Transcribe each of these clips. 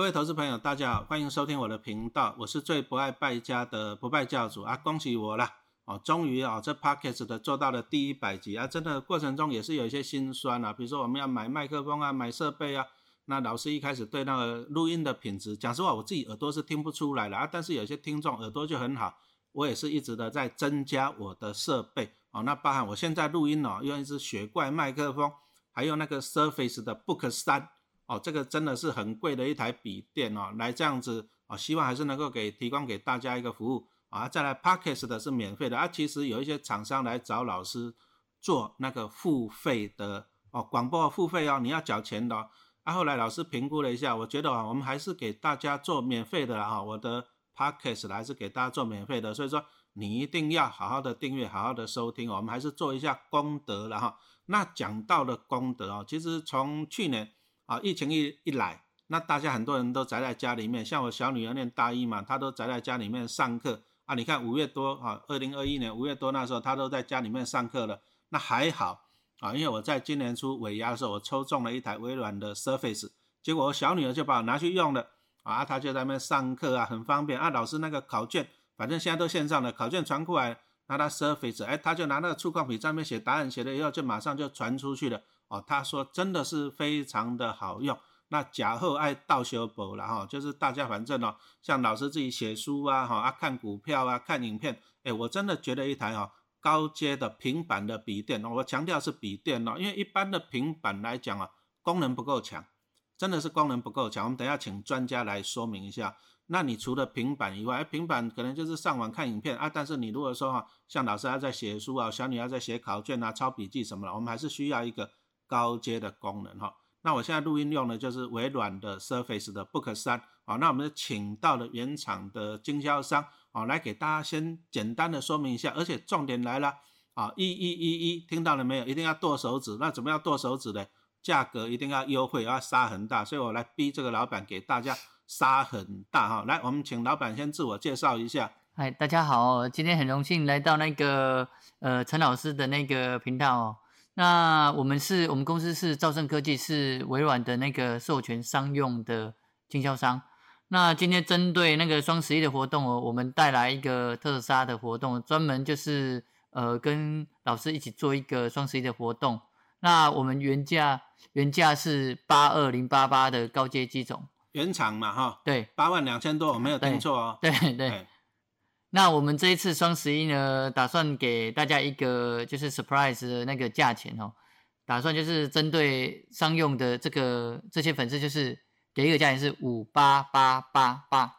各位投资朋友，大家好，欢迎收听我的频道，我是最不爱败家的不败教主啊！恭喜我啦！哦，终于啊，这 podcast 的做到了第一百集啊！真的过程中也是有一些心酸啊，比如说我们要买麦克风啊，买设备啊，那老师一开始对那个录音的品质，讲实话，我自己耳朵是听不出来了啊，但是有些听众耳朵就很好，我也是一直的在增加我的设备哦。那包含我现在录音哦，用一支雪怪麦克风，还有那个 Surface 的 Book 三。哦，这个真的是很贵的一台笔电哦，来这样子哦，希望还是能够给提供给大家一个服务啊。再来 p a c k e s 的是免费的啊，其实有一些厂商来找老师做那个付费的哦，广播付费哦，你要缴钱的。啊，后来老师评估了一下，我觉得啊，我们还是给大家做免费的哈，我的 p a c k e s 还是给大家做免费的，所以说你一定要好好的订阅，好好的收听，我们还是做一下功德了哈。那讲到了功德哦，其实从去年。啊，疫情一一来，那大家很多人都宅在家里面，像我小女儿念大一嘛，她都宅在家里面上课啊。你看五月多啊，二零二一年五月多那时候，她都在家里面上课了，那还好啊，因为我在今年初尾牙的时候，我抽中了一台微软的 Surface，结果我小女儿就把我拿去用了啊，她就在那边上课啊，很方便啊。老师那个考卷，反正现在都线上的，考卷传过来，拿到 Surface，哎，他就拿那个触控笔上面写答案，写了以后就马上就传出去了。哦，他说真的是非常的好用。那假后爱倒修补了哈，就是大家反正哦，像老师自己写书啊，哈啊看股票啊，看影片，哎，我真的觉得一台哈高阶的平板的笔电，我强调是笔电哦，因为一般的平板来讲啊，功能不够强，真的是功能不够强。我们等下请专家来说明一下。那你除了平板以外，平板可能就是上网看影片啊，但是你如果说哈，像老师还在写书啊，小女孩在写考卷啊，抄笔记什么的，我们还是需要一个。高阶的功能哈，那我现在录音用的就是微软的 Surface 的 Book 三，好，那我们请到了原厂的经销商，好，来给大家先简单的说明一下，而且重点来了，啊，一一一一，听到了没有？一定要剁手指，那怎么样剁手指呢？价格一定要优惠，要杀很大，所以我来逼这个老板给大家杀很大哈，来，我们请老板先自我介绍一下。嗨，大家好，今天很荣幸来到那个呃陈老师的那个频道。那我们是我们公司是兆盛科技，是微软的那个授权商用的经销商。那今天针对那个双十一的活动哦，我们带来一个特杀的活动，专门就是呃跟老师一起做一个双十一的活动。那我们原价原价是八二零八八的高阶机种，原厂嘛哈，对，八万两千多，我没有听错哦，对对。那我们这一次双十一呢，打算给大家一个就是 surprise 的那个价钱哦，打算就是针对商用的这个这些粉丝，就是给一个价钱是五八八八八，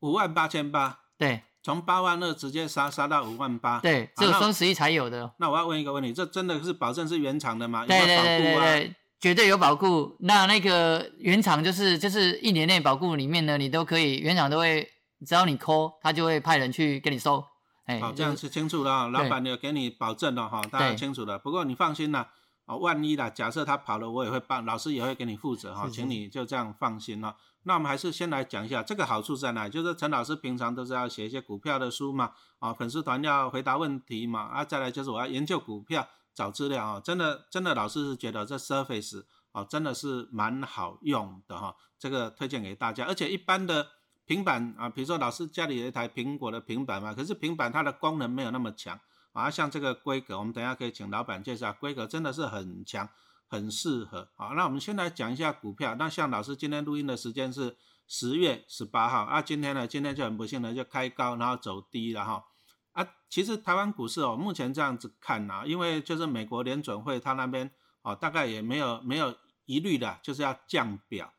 五万八千八，对，从八万二直接杀杀到五万八，对，只有双十一才有的。那我要问一个问题，这真的是保证是原厂的吗？对对对对对，绝对有保固。那那个原厂就是就是一年内保固里面呢，你都可以原厂都会。只要你 call，他就会派人去给你收。哎，好，这样是清楚了。老板有给你保证了哈，大家清楚了。不过你放心啦，哦，万一啦，假设他跑了，我也会帮，老师也会给你负责哈，请你就这样放心了。那我们还是先来讲一下这个好处在哪，就是陈老师平常都是要写一些股票的书嘛，啊，粉丝团要回答问题嘛，啊，再来就是我要研究股票找资料啊，真的真的老师是觉得这 Surface 啊真的是蛮好用的哈，这个推荐给大家，而且一般的。平板啊，比如说老师家里有一台苹果的平板嘛，可是平板它的功能没有那么强啊，像这个规格，我们等下可以请老板介绍，规格真的是很强，很适合。好，那我们先来讲一下股票。那像老师今天录音的时间是十月十八号啊，今天呢，今天就很不幸的就开高，然后走低了哈。啊，其实台湾股市哦，目前这样子看呐，因为就是美国联准会它那边哦，大概也没有没有疑虑的，就是要降表。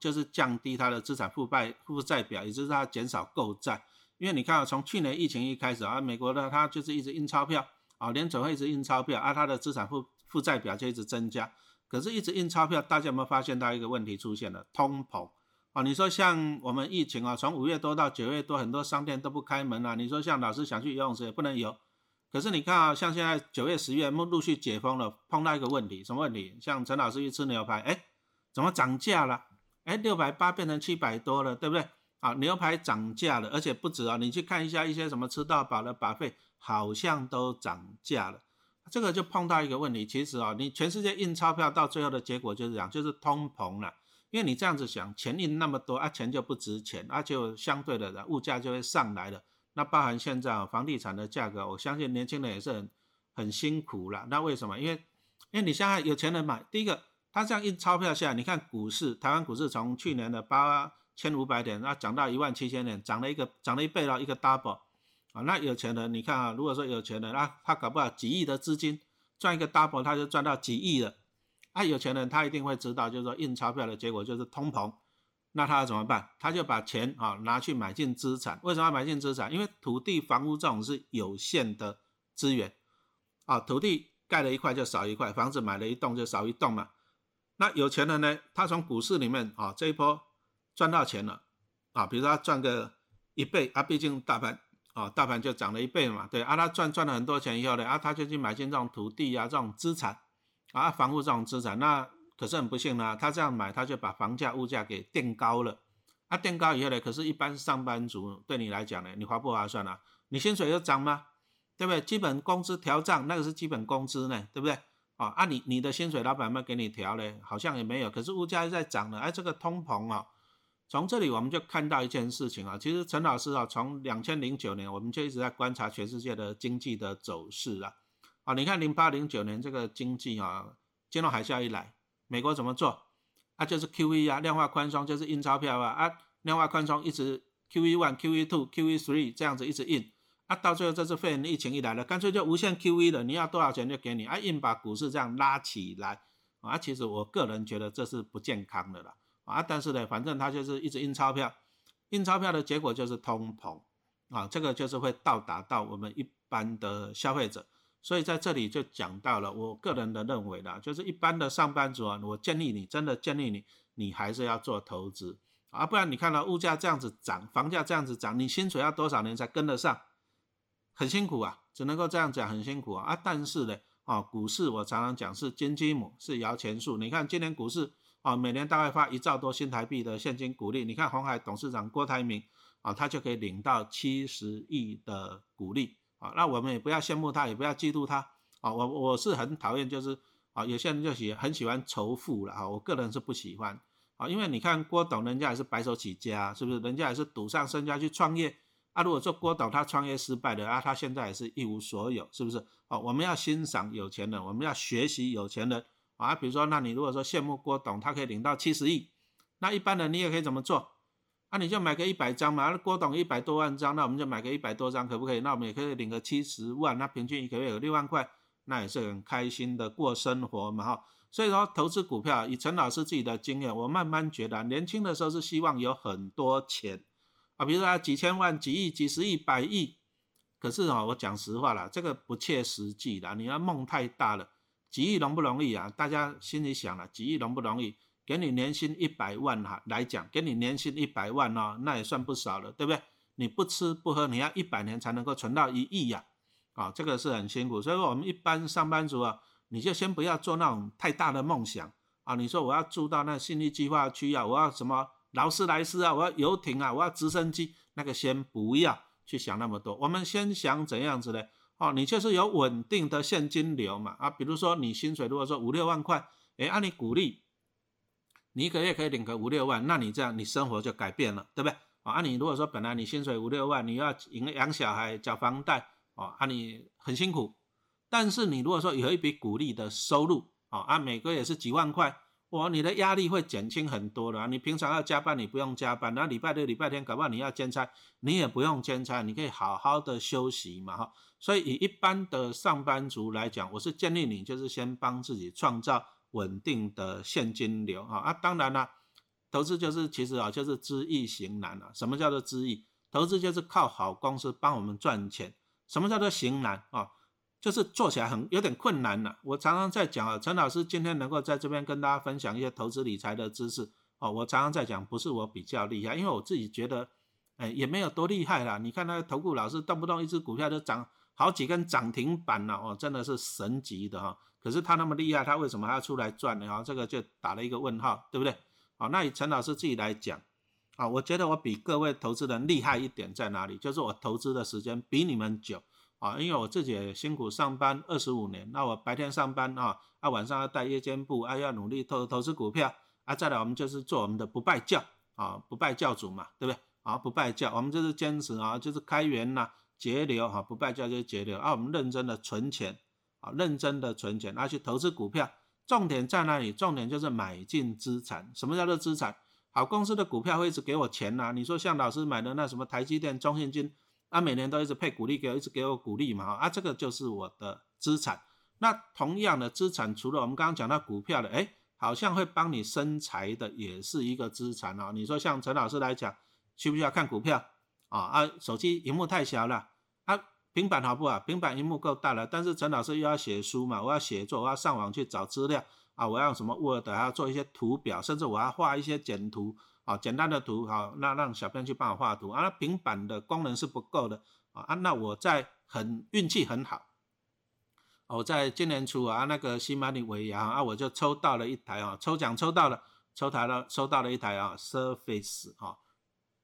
就是降低它的资产负债负债表，也就是它减少购债。因为你看啊，从去年疫情一开始啊，美国的它就是一直印钞票啊，联准会一直印钞票啊，它的资产负负债表就一直增加。可是，一直印钞票，大家有没有发现到一个问题出现了？通膨啊！你说像我们疫情啊，从五月多到九月多，很多商店都不开门了。你说像老师想去游泳池也不能游。可是你看啊，像现在九月、十月陆陆续解封了，碰到一个问题，什么问题？像陈老师去吃牛排，哎，怎么涨价了？哎，六百八变成七百多了，对不对？啊，牛排涨价了，而且不止啊！你去看一下一些什么吃到饱的把费，好像都涨价了。这个就碰到一个问题，其实啊，你全世界印钞票到最后的结果就是这样，就是通膨了。因为你这样子想，钱印那么多啊，钱就不值钱，而且相对的物价就会上来了。那包含现在房地产的价格，我相信年轻人也是很很辛苦了。那为什么？因为因为你现在有钱人买，第一个他这样印钞票下，你看股市，台湾股市从去年的八千五百点，那涨到一万七千点，涨了一个涨了一倍了，一个 double 啊。那有钱人，你看啊，如果说有钱人，那他搞不好几亿的资金赚一个 double，他就赚到几亿了。啊，有钱人他一定会知道，就是说印钞票的结果就是通膨，那他要怎么办？他就把钱啊拿去买进资产。为什么要买进资产？因为土地、房屋这种是有限的资源啊，土地盖了一块就少一块，房子买了一栋就少一栋嘛。那有钱人呢，他从股市里面啊这一波赚到钱了啊，比如说他赚个一倍啊，毕竟大盘啊大盘就涨了一倍嘛，对啊，他赚赚了很多钱以后呢，啊他就去买进这种土地啊这种资产。啊，房屋这种资产，那可是很不幸呢。他这样买，他就把房价、物价给垫高了。啊，垫高以后呢，可是，一般上班族对你来讲呢，你划不划算啊？你薪水又涨吗？对不对？基本工资调涨，那个是基本工资呢，对不对？啊，啊，你你的薪水，老板们给你调嘞？好像也没有。可是物价在涨了，哎，这个通膨啊，从这里我们就看到一件事情啊。其实陈老师啊，从两千零九年，我们就一直在观察全世界的经济的走势啊。啊，你看零八零九年这个经济啊，金融海啸一来，美国怎么做？啊，就是 QE 啊，量化宽松就是印钞票啊，啊，量化宽松一直 QE one、QE two、QE three 这样子一直印，啊，到最后这次肺炎疫情一来了，干脆就无限 QE 了，你要多少钱就给你，啊，硬把股市这样拉起来，啊，其实我个人觉得这是不健康的了，啊，但是呢，反正它就是一直印钞票，印钞票的结果就是通膨，啊，这个就是会到达到我们一般的消费者。所以在这里就讲到了，我个人的认为啦，就是一般的上班族啊，我建议你，真的建议你，你还是要做投资啊，不然你看到物价这样子涨，房价这样子涨，你薪水要多少年才跟得上？很辛苦啊，只能够这样讲，很辛苦啊。啊，但是呢，啊，股市我常常讲是金鸡母，是摇钱树。你看今年股市啊，每年大概发一兆多新台币的现金股利，你看红海董事长郭台铭啊，他就可以领到七十亿的股利。啊，那我们也不要羡慕他，也不要嫉妒他啊。我我是很讨厌，就是啊，有些人就喜很喜欢仇富了啊。我个人是不喜欢啊，因为你看郭董，人家也是白手起家，是不是？人家也是赌上身家去创业啊。如果说郭董他创业失败了啊，他现在也是一无所有，是不是？哦，我们要欣赏有钱人，我们要学习有钱人啊。比如说，那你如果说羡慕郭董，他可以领到七十亿，那一般人你也可以怎么做？那你就买个一百张嘛，那郭董一百多万张，那我们就买个一百多张，可不可以？那我们也可以领个七十万，那平均一个月有六万块，那也是很开心的过生活嘛哈。所以说投资股票，以陈老师自己的经验，我慢慢觉得，年轻的时候是希望有很多钱啊，比如说几千万、几亿、几十亿、百亿。可是啊，我讲实话了，这个不切实际的，你要梦太大了，几亿容不容易啊？大家心里想了，几亿容不容易？给你年薪一百万哈来讲，给你年薪一百万哦，那也算不少了，对不对？你不吃不喝，你要一百年才能够存到一亿呀，啊，这个是很辛苦。所以说我们一般上班族啊，你就先不要做那种太大的梦想啊。你说我要住到那信义计划区啊，我要什么劳斯莱斯啊，我要游艇啊，我要直升机，那个先不要去想那么多。我们先想怎样子呢？哦，你就是有稳定的现金流嘛，啊，比如说你薪水如果说五六万块，哎，按你鼓励。你一个月可以领个五六万，那你这样你生活就改变了，对不对？啊，按你如果说本来你薪水五六万，你要养养小孩、缴房贷，哦，啊，你很辛苦。但是你如果说有一笔鼓励的收入，哦，啊，每个月是几万块，哇，你的压力会减轻很多的。你平常要加班，你不用加班；那礼拜六、礼拜天，搞不好你要兼差，你也不用兼差，你可以好好的休息嘛，哈。所以以一般的上班族来讲，我是建议你就是先帮自己创造。稳定的现金流啊啊，当然了，投资就是其实啊就是知易行难啊。什么叫做知易？投资就是靠好公司帮我们赚钱。什么叫做行难啊？就是做起来很有点困难了。我常常在讲啊，陈老师今天能够在这边跟大家分享一些投资理财的知识哦，我常常在讲，不是我比较厉害，因为我自己觉得，哎，也没有多厉害啦。你看那个投顾老师动不动一只股票就涨好几根涨停板了哦，真的是神级的哈。可是他那么厉害，他为什么还要出来赚呢？啊，这个就打了一个问号，对不对？好，那以陈老师自己来讲，啊，我觉得我比各位投资人厉害一点在哪里？就是我投资的时间比你们久啊，因为我自己也辛苦上班二十五年，那我白天上班啊，啊晚上要带夜间部，啊要努力投投资股票，啊，再来我们就是做我们的不败教啊，不败教主嘛，对不对？啊，不败教，我们就是坚持啊，就是开源呐，节流哈，不败教就是节流啊，我们认真的存钱啊，认真的存钱，啊去投资股票，重点在哪里？重点就是买进资产。什么叫做资产？好公司的股票会一直给我钱呐。你说像老师买的那什么台积电、中信金，啊，每年都一直配股利给我，一直给我鼓励嘛，啊，这个就是我的资产。那同样的资产，除了我们刚刚讲到股票的，哎，好像会帮你生财的，也是一个资产哦。你说像陈老师来讲，需不需要看股票啊？啊，手机荧幕太小了，啊，平板好不好？平板荧幕够大了，但是陈老师又要写书嘛，我要写作，我要上网去找资料啊，我要用什么 Word，还要做一些图表，甚至我要画一些简图啊，简单的图，好，那让小编去帮我画图啊。那平板的功能是不够的啊，那我在很运气很好。我在今年初啊，那个新马里维亚啊，我就抽到了一台啊，抽奖抽到了，抽台了，抽到了一台啊，Surface 啊，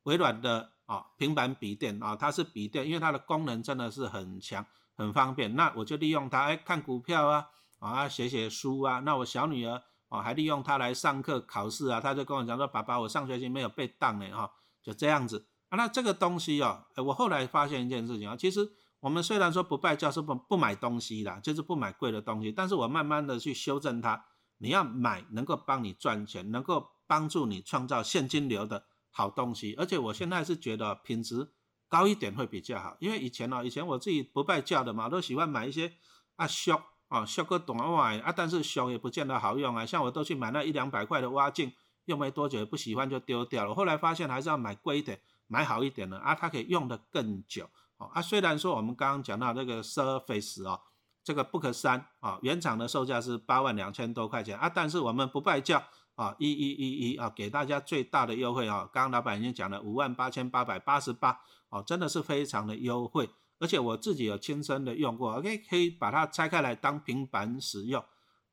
微软的啊平板笔电啊，它是笔电，因为它的功能真的是很强，很方便。那我就利用它，哎，看股票啊，啊，写写书啊。那我小女儿哦，还利用它来上课考试啊，他就跟我讲说，爸爸，我上学期没有被当呢，哈，就这样子啊。那这个东西哦，我后来发现一件事情啊，其实。我们虽然说不败教是不不买东西的，就是不买贵的东西，但是我慢慢的去修正它。你要买能够帮你赚钱，能够帮助你创造现金流的好东西。而且我现在是觉得品质高一点会比较好，因为以前呢，以前我自己不败教的嘛，都喜欢买一些啊修啊修个短袜啊，但是修也不见得好用啊。像我都去买那一两百块的挖镜，用没多久也不喜欢就丢掉了。后来发现还是要买贵一点，买好一点的啊，它可以用的更久。哦啊，虽然说我们刚刚讲到这个 Surface 哦，这个 Book 三啊，原厂的售价是八万两千多块钱啊，但是我们不败价啊，一一一一啊，给大家最大的优惠啊，刚刚老板已经讲了五万八千八百八十八哦，真的是非常的优惠，而且我自己有亲身的用过，OK，可以把它拆开来当平板使用，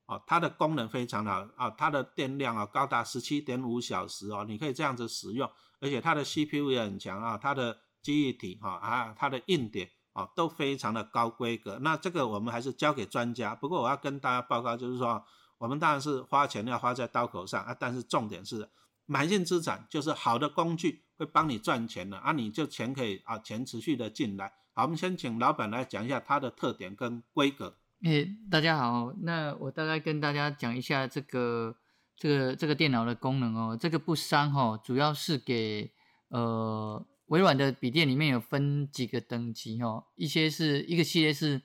哦，它的功能非常好啊，它的电量啊高达十七点五小时哦，你可以这样子使用，而且它的 CPU 也很强啊，它的记忆体哈啊，它的硬点啊都非常的高规格。那这个我们还是交给专家。不过我要跟大家报告，就是说我们当然是花钱要花在刀口上啊，但是重点是买进资产，就是好的工具会帮你赚钱的啊，你就钱可以啊钱持续的进来。好，我们先请老板来讲一下它的特点跟规格。诶，大家好，那我大概跟大家讲一下这个这个这个电脑的功能哦。这个不伤哈，主要是给呃。微软的笔电里面有分几个等级哦，一些是一个系列是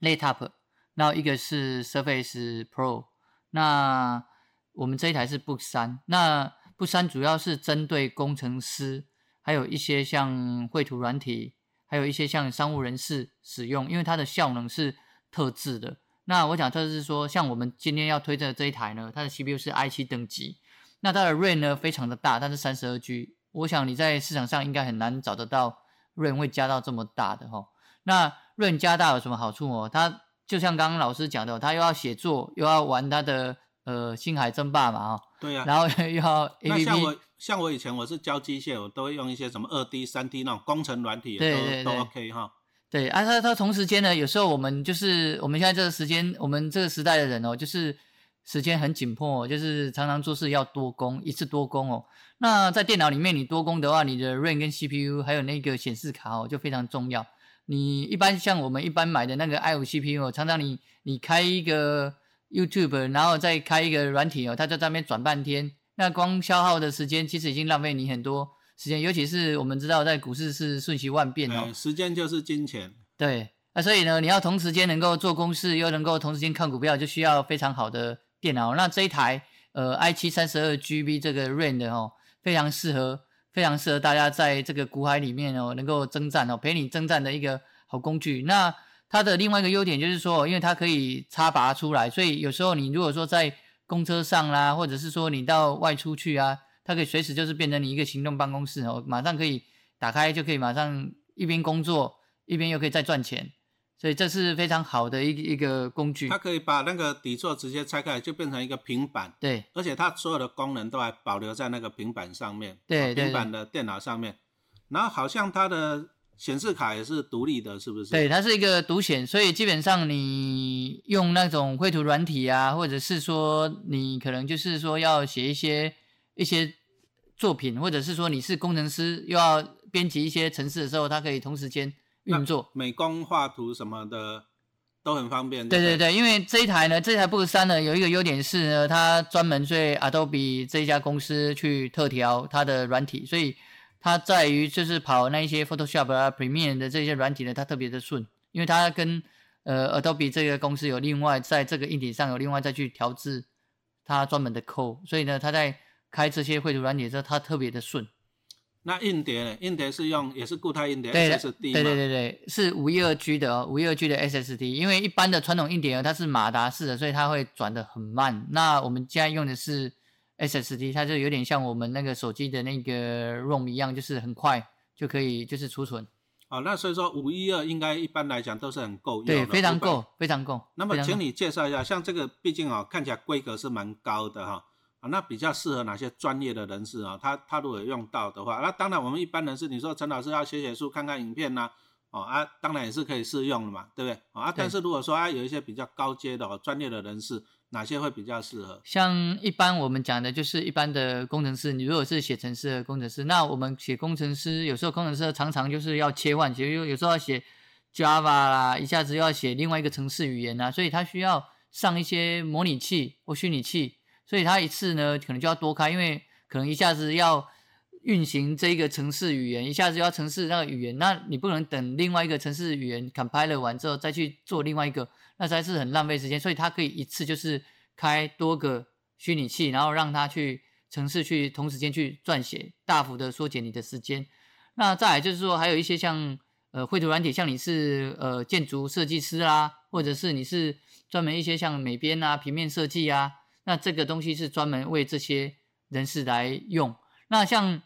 Laptop，然后一个是 Surface Pro，那我们这一台是 Book 三，那不删主要是针对工程师，还有一些像绘图软体，还有一些像商务人士使用，因为它的效能是特制的。那我讲特制是说，像我们今天要推的这一台呢，它的 CPU 是 i7 等级，那它的 RAM 呢非常的大，它是三十二 G。我想你在市场上应该很难找得到润会加到这么大的哈。那润加大有什么好处哦？它就像刚刚老师讲的，它又要写作，又要玩它的呃星海争霸嘛哈。对呀。然后又要 A P P。像我像我以前我是教机械，我都会用一些什么二 D、三 D 那种工程软体，都都 OK 哈。对啊，它它同时间呢，有时候我们就是我们现在这个时间，我们这个时代的人哦，就是时间很紧迫，就是常常做事要多工，一次多工哦。那在电脑里面，你多工的话，你的 RAM 跟 CPU 还有那个显示卡哦，就非常重要。你一般像我们一般买的那个 i 五 CPU，哦常常你你开一个 YouTube，然后再开一个软体哦，它在上面转半天，那光消耗的时间其实已经浪费你很多时间。尤其是我们知道在股市是瞬息万变哦，时间就是金钱。对，那所以呢，你要同时间能够做公式，又能够同时间看股票，就需要非常好的电脑。那这一台呃 i7 三十二 GB 这个 RAM 的哦。非常适合，非常适合大家在这个股海里面哦，能够征战哦，陪你征战的一个好工具。那它的另外一个优点就是说，因为它可以插拔出来，所以有时候你如果说在公车上啦，或者是说你到外出去啊，它可以随时就是变成你一个行动办公室哦，马上可以打开就可以马上一边工作一边又可以再赚钱。所以这是非常好的一一个工具，它可以把那个底座直接拆开，就变成一个平板。对，而且它所有的功能都还保留在那个平板上面。对，平板的电脑上面。然后好像它的显示卡也是独立的，是不是？对，它是一个独显，所以基本上你用那种绘图软体啊，或者是说你可能就是说要写一些一些作品，或者是说你是工程师又要编辑一些程式的时候，它可以同时间运作。美工画图什么的都很方便。对对对，因为这一台呢，这台 Book 三呢有一个优点是呢，它专门对 Adobe 这一家公司去特调它的软体，所以。它在于就是跑那一些 Photoshop 啊、Premiere 的这些软体呢，它特别的顺，因为它跟呃 Adobe 这个公司有另外在这个硬体上有另外再去调制它专门的 code，所以呢，它在开这些绘图软体的时候，它特别的顺。那硬碟呢？硬碟是用也是固态硬碟 SSD 对对对对，是五一二 G 的哦，五一二 G 的 SSD，因为一般的传统硬碟它是马达式的，所以它会转的很慢。那我们现在用的是。SSD 它就有点像我们那个手机的那个 ROM 一样，就是很快就可以就是储存。哦，那所以说五一二应该一般来讲都是很够用，对，非常够，非常够。那么请你介绍一下，像这个毕竟哦看起来规格是蛮高的哈，啊，那比较适合哪些专业的人士啊？他他如果用到的话，那当然我们一般人士，你说陈老师要写写书、看看影片呐，哦啊，当然也是可以适用的嘛，对不对？啊，但是如果说啊有一些比较高阶的专业的人士。哪些会比较适合？像一般我们讲的，就是一般的工程师。你如果是写程式的工程师，那我们写工程师，有时候工程师常常就是要切换，其实有时候要写 Java 啦，一下子又要写另外一个程式语言啊，所以他需要上一些模拟器或虚拟器，所以他一次呢可能就要多开，因为可能一下子要运行这一个程式语言，一下子要程式那个语言，那你不能等另外一个程式语言 compiler 完之后再去做另外一个。那才是很浪费时间，所以它可以一次就是开多个虚拟器，然后让它去城市去同时间去撰写，大幅的缩减你的时间。那再来就是说，还有一些像呃绘图软体，像你是呃建筑设计师啦，或者是你是专门一些像美编啊、平面设计啊，那这个东西是专门为这些人士来用。那像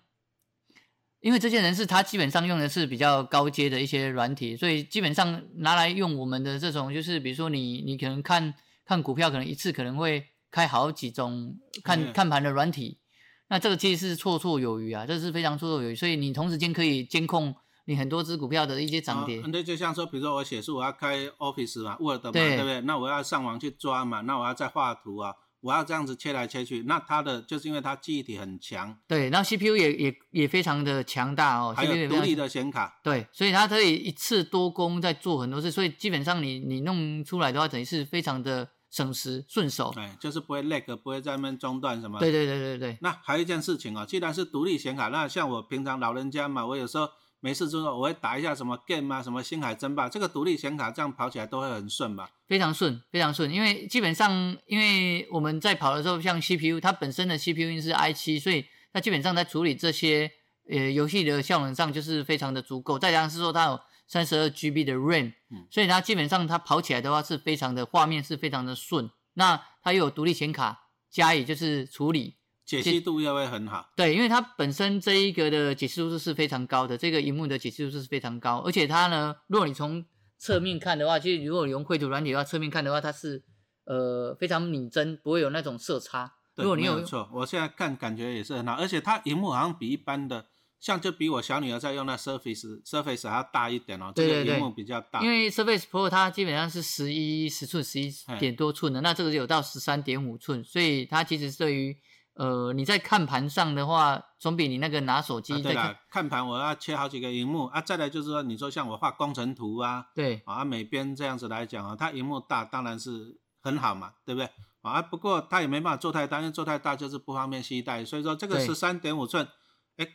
因为这些人是他基本上用的是比较高阶的一些软体，所以基本上拿来用我们的这种，就是比如说你你可能看看股票，可能一次可能会开好几种看看盘的软体，那这个其实是绰绰有余啊，这是非常绰绰有余。所以你同时间可以监控你很多只股票的一些涨跌。对，就像说，比如说我写书，我要开 Office 嘛，Word 嘛，对不对？那我要上网去抓嘛，那我要再画图啊。我要这样子切来切去，那它的就是因为它记忆体很强，对，然后 CPU 也也也非常的强大哦，还有独立的显卡，对，所以它可以一次多工在做很多事，所以基本上你你弄出来的话，等于是非常的省时顺手，对，就是不会 lag，不会在那边中断什么。对对对对对。那还有一件事情哦，既然是独立显卡，那像我平常老人家嘛，我有时候。没事之后，我会打一下什么 game 啊，什么星海争霸，这个独立显卡这样跑起来都会很顺吧？非常顺，非常顺。因为基本上，因为我们在跑的时候，像 CPU，它本身的 CPU 是 i7，所以它基本上在处理这些呃游戏的效能上就是非常的足够。再加上是说它有三十二 GB 的 RAM，所以它基本上它跑起来的话是非常的画面是非常的顺。那它又有独立显卡加以就是处理。解析度又会很好，对，因为它本身这一个的解析度是非常高的，这个荧幕的解析度是非常高，而且它呢，如果你从侧面看的话，其实如果你用绘图软体的话，侧面看的话，它是呃非常拟真，不会有那种色差。如果你有错，我现在看感觉也是很好，而且它荧幕好像比一般的，像就比我小女儿在用那 Surface Surface 还要大一点哦，这个荧幕比较大。因为 Surface Pro 它基本上是十一十寸，十一点多寸的，那这个有到十三点五寸，所以它其实对于呃，你在看盘上的话，总比你那个拿手机在看看盘，我要切好几个荧幕啊。再来就是说，你说像我画工程图啊，对啊，每边这样子来讲啊，它荧幕大当然是很好嘛，对不对啊？不过它也没办法做太大，因为做太大就是不方便携带。所以说这个十三点五寸，哎，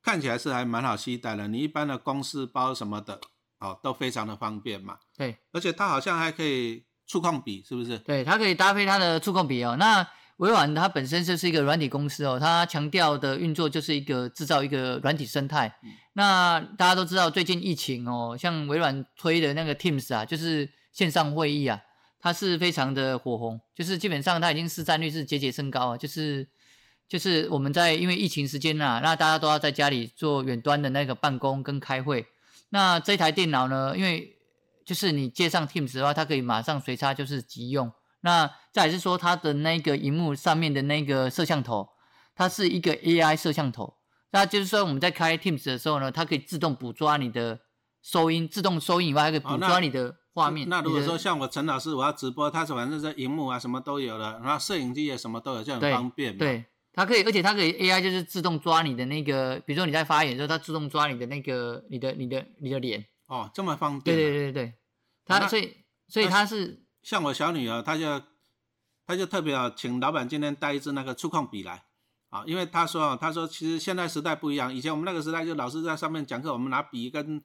看起来是还蛮好携带的。你一般的公司包什么的，哦，都非常的方便嘛。对，而且它好像还可以触控笔，是不是？对，它可以搭配它的触控笔哦。那微软它本身就是一个软体公司哦，它强调的运作就是一个制造一个软体生态。那大家都知道最近疫情哦，像微软推的那个 Teams 啊，就是线上会议啊，它是非常的火红，就是基本上它已经市占率是节节升高啊，就是就是我们在因为疫情时间啊，那大家都要在家里做远端的那个办公跟开会，那这台电脑呢，因为就是你接上 Teams 的话，它可以马上随插就是即用。那再是说，它的那个荧幕上面的那个摄像头，它是一个 AI 摄像头。那就是说，我们在开 Teams 的时候呢，它可以自动捕捉你的收音，自动收音以外，还可以捕捉你的画面。那如果说像我陈老师，我要直播，他是反正是荧幕啊什么都有了，然后摄影机也什么都有，就很方便嘛。对，它可以，而且它可以 AI 就是自动抓你的那个，比如说你在发言的时候，它自动抓你的那个你的你的你的脸。哦，这么方便、啊。对对对对，它那所以所以那它是像我小女儿，她就她就特别啊，请老板今天带一支那个触控笔来啊，因为她说啊，她说其实现在时代不一样，以前我们那个时代就老师在上面讲课，我们拿笔跟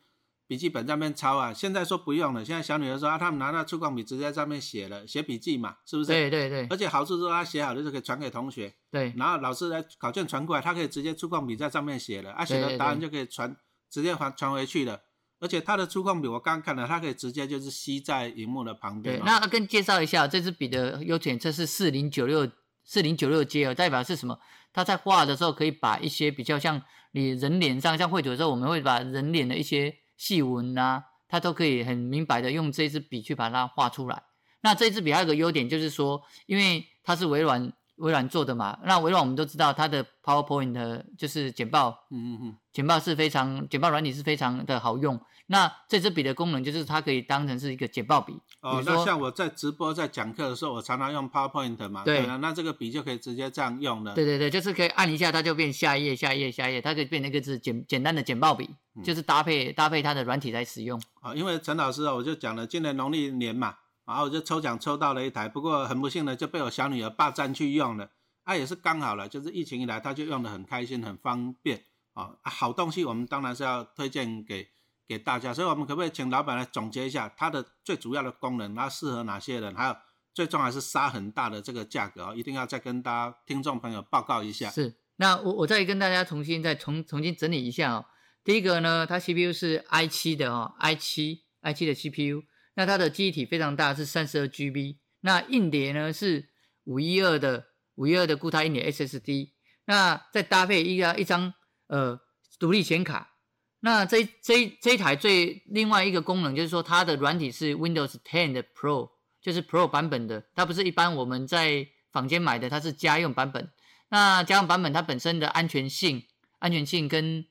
笔记本在那边抄啊，现在说不用了，现在小女儿说啊，他们拿那触控笔直接在上面写了，写笔记嘛，是不是？对对对而且好处是她写好了就可以传给同学，对然后老师来考卷传过来，她可以直接触控笔在上面写了，啊，写的答案就可以传直接传传回去了。而且它的触控笔我刚刚看了，它可以直接就是吸在荧幕的旁边、对。哦。那跟介绍一下，这支笔的优点，这是四零九六四零九六 J 哦，代表是什么？它在画的时候可以把一些比较像你人脸上，像绘图的时候，我们会把人脸的一些细纹啊，它都可以很明白的用这支笔去把它画出来。那这支笔还有个优点就是说，因为它是微软微软做的嘛，那微软我们都知道它的 PowerPoint 的就是简报，嗯嗯嗯，简报是非常简报软体是非常的好用。那这支笔的功能就是它可以当成是一个简报笔，哦那像我在直播在讲课的时候，我常常用 PowerPoint 嘛，对啊，那这个笔就可以直接这样用了。对对对，就是可以按一下，它就变下一页、下一页、下一页，它可以变成一个字简简单的简报笔，嗯就是搭配搭配它的软体来使用。啊，因为陈老师啊，我就讲了，今年农历年嘛，然后我就抽奖抽到了一台，不过很不幸的就被我小女儿霸占去用了。啊，也是刚好了，就是疫情以来，她就用的很开心，很方便啊。好东西我们当然是要推荐给给大家，所以我们可不可以请老板来总结一下它的最主要的功能，它适合哪些人，还有最重要是杀很大的这个价格啊，一定要再跟大家听众朋友报告一下。是，那我我再跟大家重新再重重新整理一下哦。第一个呢，它 CPU 是 i 7的哦，i 7 i 7的 CPU，那它的机体非常大，是三十二 GB。那硬碟呢是五一二的五一二的固态硬碟 SSD，那再搭配一个一张呃独立显卡。那这这这一台最另外一个功能就是说，它的软体是 Windows 10的 Pro，就是 Pro 版本的，它不是一般我们在坊间买的，它是家用版本。那家用版本它本身的安全性、安全性跟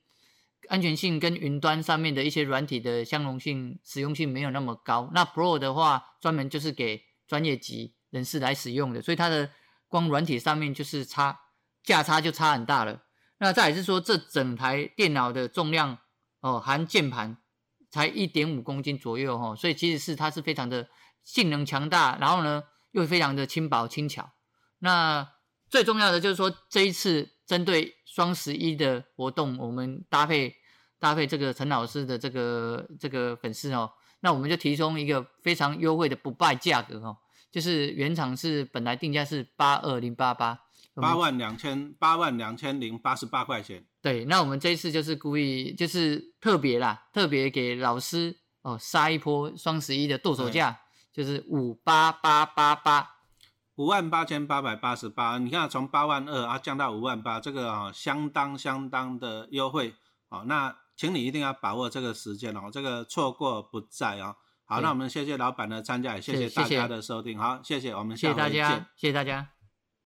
安全性跟云端上面的一些软体的相容性、实用性没有那么高。那 Pro 的话，专门就是给专业级人士来使用的，所以它的光软体上面就是差价差就差很大了。那再也是说，这整台电脑的重量哦，含键盘才一点五公斤左右哦，所以其实是它是非常的性能强大，然后呢又非常的轻薄轻巧。那最重要的就是说，这一次针对双十一的活动，我们搭配搭配这个陈老师的这个这个粉丝哦，那我们就提供一个非常优惠的不败价格哦，就是原厂是本来定价是八二零八八，八万两千八万两千零八十八块钱。对，那我们这一次就是故意就是特别啦，特别给老师哦杀一波双十一的剁手价，就是五八八八八。五万八千八百八十八，你看从八万二啊降到五万八，这个啊、相当相当的优惠好、那请你一定要把握这个时间哦，这个错过不再哦、好，那我们谢谢老板的参加，也谢谢大家的收听，好，谢谢，我们谢谢大下回见家。，谢谢大家。